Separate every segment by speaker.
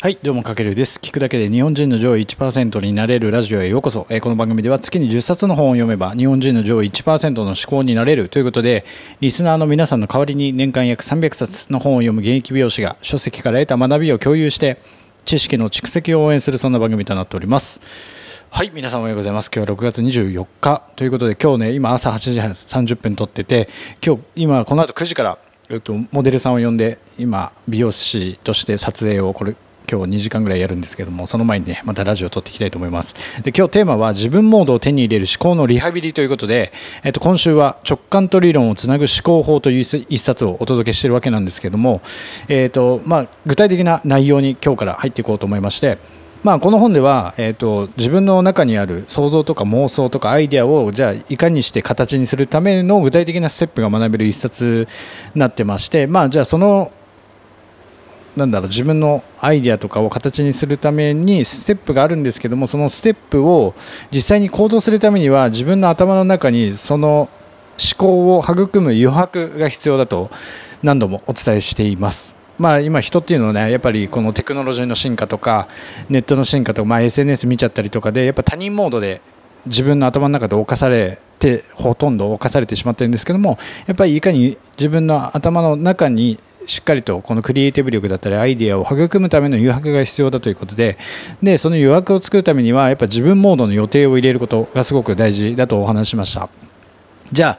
Speaker 1: はい、どうもかけるです。聞くだけで日本人の上位1%になれるラジオへようこそ。えーこの番組では月に10冊の本を読めば日本人の上位1%の思考になれるということで、リスナーの皆さんの代わりに年間約300冊の本を読む現役美容師が書籍から得た学びを共有して、知識の蓄積を応援するそんな番組となっております。はい、皆さんおはようございます。今日は6月24日ということで、今日ね、今朝8時30分撮ってて、今日、今この後9時から、えっと、モデルさんを呼んで、今、美容師として撮影をこれ、今日2時間ぐらいやるんですけども、その前にね、またラジオを撮っていきたいと思います。で、今日テーマは自分モードを手に入れる思考のリハビリということで、えっと、今週は直感と理論をつなぐ思考法という一冊をお届けしているわけなんですけども、えっと、まあ、具体的な内容に今日から入っていこうと思いまして、まあ、この本では、えー、と自分の中にある想像とか妄想とかアイデアをじゃあいかにして形にするための具体的なステップが学べる一冊になってまして、まあ、じゃあそのなんだろう自分のアイデアとかを形にするためにステップがあるんですけどもそのステップを実際に行動するためには自分の頭の中にその思考を育む余白が必要だと何度もお伝えしています。まあ、今、人っていうのはねやっぱりこのテクノロジーの進化とかネットの進化とか、まあ、SNS 見ちゃったりとかでやっぱ他人モードで自分の頭の中で侵されてほとんど侵されてしまってるんですけどもやっぱりいかに自分の頭の中にしっかりとこのクリエイティブ力だったりアイデアを育むための余白が必要だということででその余白を作るためにはやっぱ自分モードの予定を入れることがすごく大事だとお話ししました。じゃあ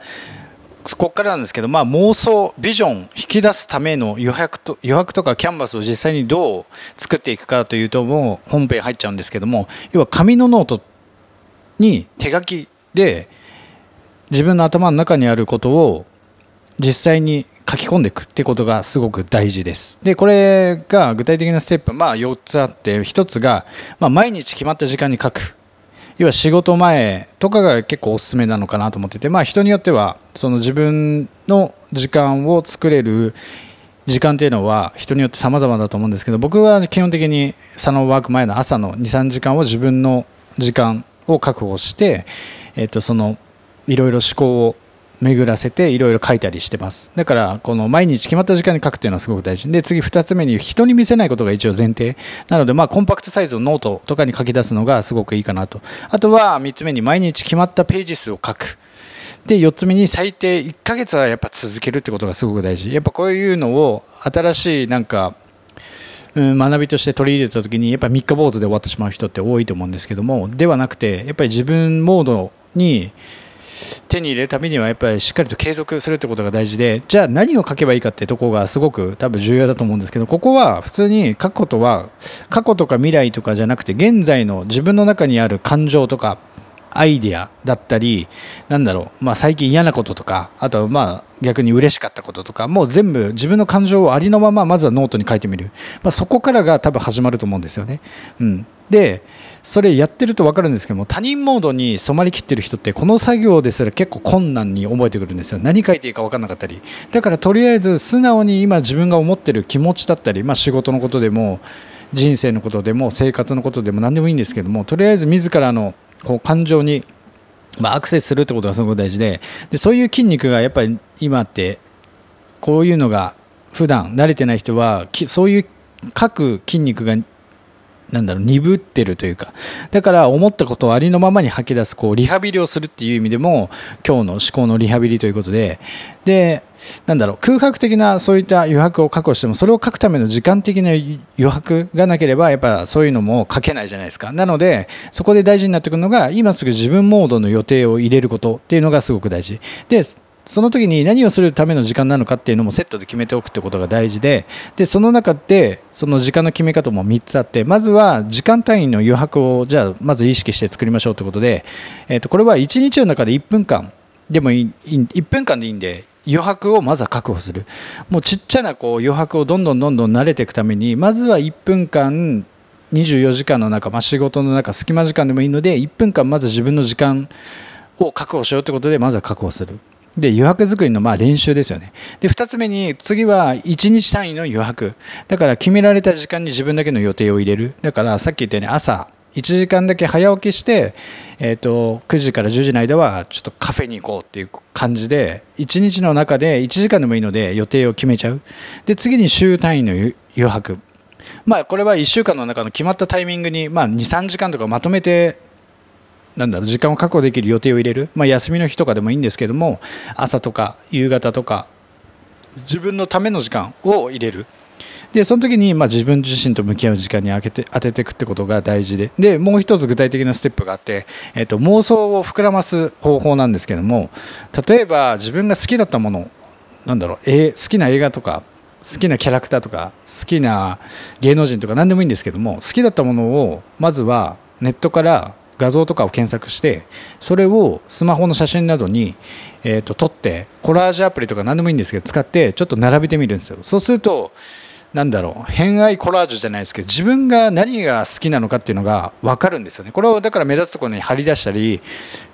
Speaker 1: ここからなんですけど、まあ、妄想、ビジョン、引き出すための余白と余白とかキャンバスを実際にどう作っていくかというと、もう本編入っちゃうんですけども、要は紙のノートに手書きで自分の頭の中にあることを実際に書き込んでいくってことがすごく大事です。で、これが具体的なステップ、まあ4つあって、1つが、まあ、毎日決まった時間に書く。要は仕事前とかが結構おすすめなのかなと思ってて、まあ、人によってはその自分の時間を作れる時間っていうのは人によって様々だと思うんですけど僕は基本的にサロンワーク前の朝の23時間を自分の時間を確保して、えっとそのいろいろ思考を巡らせていろいろ書いたりしてます。だからこの毎日決まった時間に書くっていうのはすごく大事。で次2つ目に人に見せないことが一応前提。なのでまあコンパクトサイズをノートとかに書き出すのがすごくいいかなと。あとは3つ目に毎日決まったページ数を書く。で4つ目に最低1ヶ月はやっぱ続けるってことがすごく大事。やっぱこういうのを新しいなんかうん、学びとして取り入れた時にやっぱり3日坊主で終わってしまう人って多いと思うんですけどもではなくてやっぱり自分モードに手に入れるためにはやっぱりしっかりと継続するってことが大事でじゃあ何を書けばいいかってとこがすごく多分重要だと思うんですけどここは普通に書くことは過去とか未来とかじゃなくて現在の自分の中にある感情とかアイデアだったりなんだろう、まあ、最近嫌なこととかあとはまあ逆に嬉しかったこととかもう全部自分の感情をありのまままずはノートに書いてみる、まあ、そこからが多分始まると思うんですよね。うん、でそれやってると分かるんですけども他人モードに染まりきってる人ってこの作業ですら結構困難に覚えてくるんですよ。何書いていいか分からなかったり。だからとりあえず素直に今自分が思ってる気持ちだったり、まあ、仕事のことでも人生のことでも生活のことでも何でもいいんですけどもとりあえず自らのこう感情に、まあ、アクセスするってことがすごく大事ででそういう筋肉がやっぱり今ってこういうのが普段慣れてない人はそういう各筋肉がなんだろう鈍ってるというかだから思ったことをありのままに吐き出すこうリハビリをするっていう意味でも今日の思考のリハビリということででなんだろう空白的なそういった余白を確保してもそれを書くための時間的な余白がなければやっぱそういうのも書けないじゃないですか。なのでそこで大事になってくるのが今すぐ自分モードの予定を入れることっていうのがすごく大事。でその時に何をするための時間なのかっていうのもセットで決めておくってことが大事ででその中でその時間の決め方も3つあってまずは時間単位の余白をじゃあまず意識して作りましょうということで、えー、とこれは1日の中で1分間でもいい1分間でいいんで余白をまずは確保する。もうちっちゃなこう余白をどんどんどんどん慣れていくためにまずは1分間24時間の中、まあ、仕事の中隙間時間でもいいので1分間まず自分の時間を確保しようということでまずは確保する。で余白作りのまあ練習ですよね。で2つ目に次は1日単位の余白だから決められた時間に自分だけの予定を入れる。だからさっき言ったように朝1時間だけ早起きして、えー、と9時から10時の間はちょっとカフェに行こうっていう感じで1日の中で1時間でもいいので予定を決めちゃう。で次に週単位の余白まあこれは1週間の中の決まったタイミングに、まあ、23時間とかまとめてなんだろう時間を確保できる予定を入れる、まあ、休みの日とかでもいいんですけども朝とか夕方とか自分のための時間を入れる。でその時にまあ自分自身と向き合う時間に当てて当てていくってことが大事で。でもう一つ具体的なステップがあって、えっと妄想を膨らます方法なんですけども例えば自分が好きだったものなんだろう、え好きな映画とか好きなキャラクターとか好きな芸能人とか何でもいいんですけども好きだったものをまずはネットから画像とかを検索してそれをスマホの写真などに、えーと、撮ってコラージュアプリとか何でもいいんですけど使ってちょっと並べてみるんですよ。そうするとなんだろう偏愛コラージュじゃないですけど自分が何が好きなのかっていうのが分かるんですよね。これをだから目立つところに貼り出したり、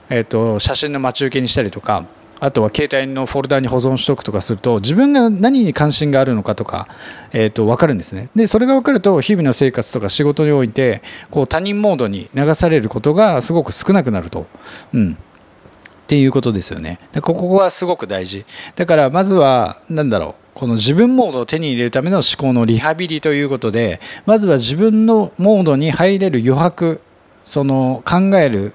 Speaker 1: えーと写真の待ち受けにしたりとかあとは携帯のフォルダに保存しておくとかすると自分が何に関心があるのかとか、えー、と分かるんですね。でそれが分かると日々の生活とか仕事においてこう他人モードに流されることがすごく少なくなると、うん、っていうことですよね。でここはすごく大事。だからまずは何だろう。この自分モードを手に入れるための思考のリハビリということでまずは自分のモードに入れる余白その考える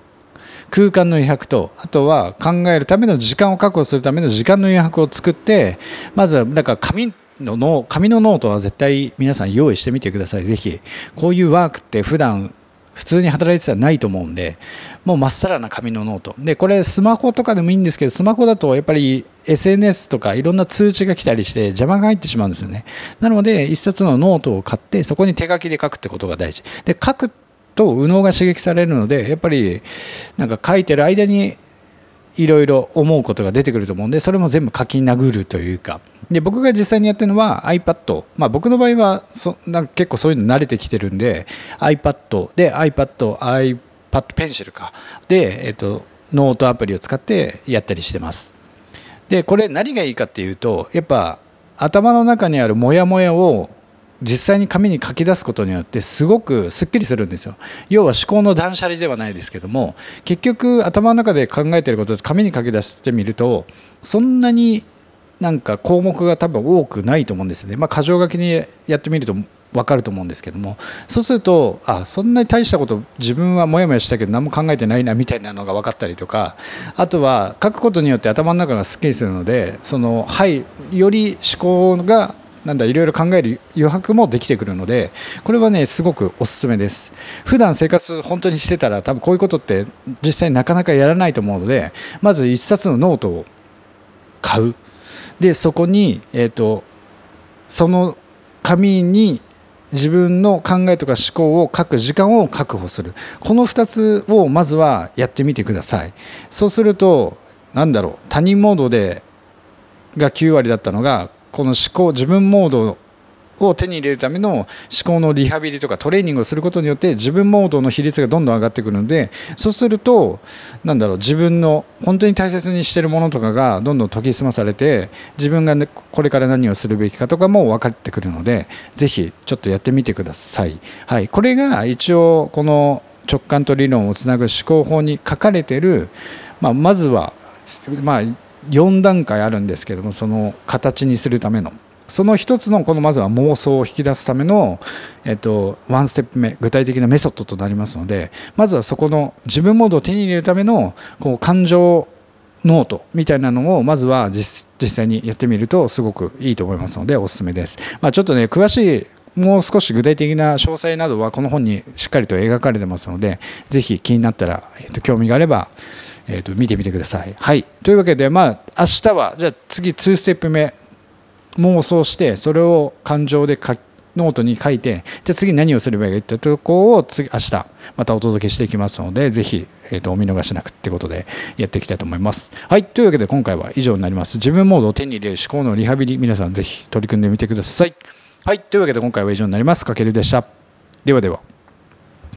Speaker 1: 空間の余白とあとは考えるための時間を確保するための時間の余白を作ってまずはだか紙のノ紙のノートは絶対皆さん用意してみてください。ぜひ。こういうワークって普段普通に働いてたらないと思うんでもうまっさらな紙のノートでこれスマホとかでもいいんですけどスマホだとやっぱり SNS とかいろんな通知が来たりして邪魔が入ってしまうんですよね。なので一冊のノートを買ってそこに手書きで書くってことが大事。で書くと右脳が刺激されるのでやっぱりなんか書いてる間にいろいろ思うことが出てくると思うんでそれも全部書き殴るというか。で僕が実際にやってるのは iPad、まあ、僕の場合はそなんか結構そういうの慣れてきてるんで iPad で iPad、iPad ペンシルか。で、えっと、ノートアプリを使ってやったりしてます。でこれ何がいいかっていうとやっぱ頭の中にあるモヤモヤを実際に紙に書き出すことによってすごくすっきりするんですよ。要は思考の断捨離ではないですけども結局頭の中で考えてることを紙に書き出してみるとそんなになんか項目が多分多くないと思うんですよね。まあ箇条書きにやってみると分かると思うんですけども。そうするとあそんなに大したこと自分はもやもやしたけど何も考えてないなみたいなのが分かったりとかあとは書くことによって頭の中がすっきりするのでそのはいより思考がなんだいろいろ考える余白もできてくるのでこれはねすごくおすすめです。普段生活本当にしてたら多分こういうことって実際なかなかやらないと思うのでまず1冊のノートを買う。でそこに、えーと、その紙に自分の考えとか思考を書く時間を確保する。この2つをまずはやってみてください。そうすると何だろう他人モードでが9割だったのがこの思考自分モードを手に入れるための思考のリハビリとかトレーニングをすることによって自分モードの比率がどんどん上がってくるのでそうするとなだろう自分の本当に大切にしているものとかがどんどん研ぎ澄まされて自分が、ね、これから何をするべきかとかも分かってくるのでぜひちょっとやってみてください。はい、これが一応この直感と理論をつなぐ思考法に書かれている、まあ、まずは、まあ、4段階あるんですけどもその形にするためのその一つのこのまずは妄想を引き出すための、えっと、ワンステップ目具体的なメソッドとなりますのでまずはそこの自分モードを手に入れるためのこう感情ノートみたいなのをまずは実際にやってみるとすごくいいと思いますのでおすすめです。まあ、ちょっとね詳しいもう少し具体的な詳細などはこの本にしっかりと描かれてますのでぜひ気になったら、えっと、興味があればえーと、見てみてください。はい、というわけで、まあ、明日はじゃあ次2ステップ目妄想してそれを感情で書ノートに書いてじゃあ次何をすればいいかってとこを次明日またお届けしていきますのでぜひ、えーと、お見逃しなくってことでやっていきたいと思います。はいというわけで今回は以上になります。自分モードを手に入れる思考のリハビリ皆さんぜひ取り組んでみてください。はいというわけで今回は以上になります。かけるでした。ではでは。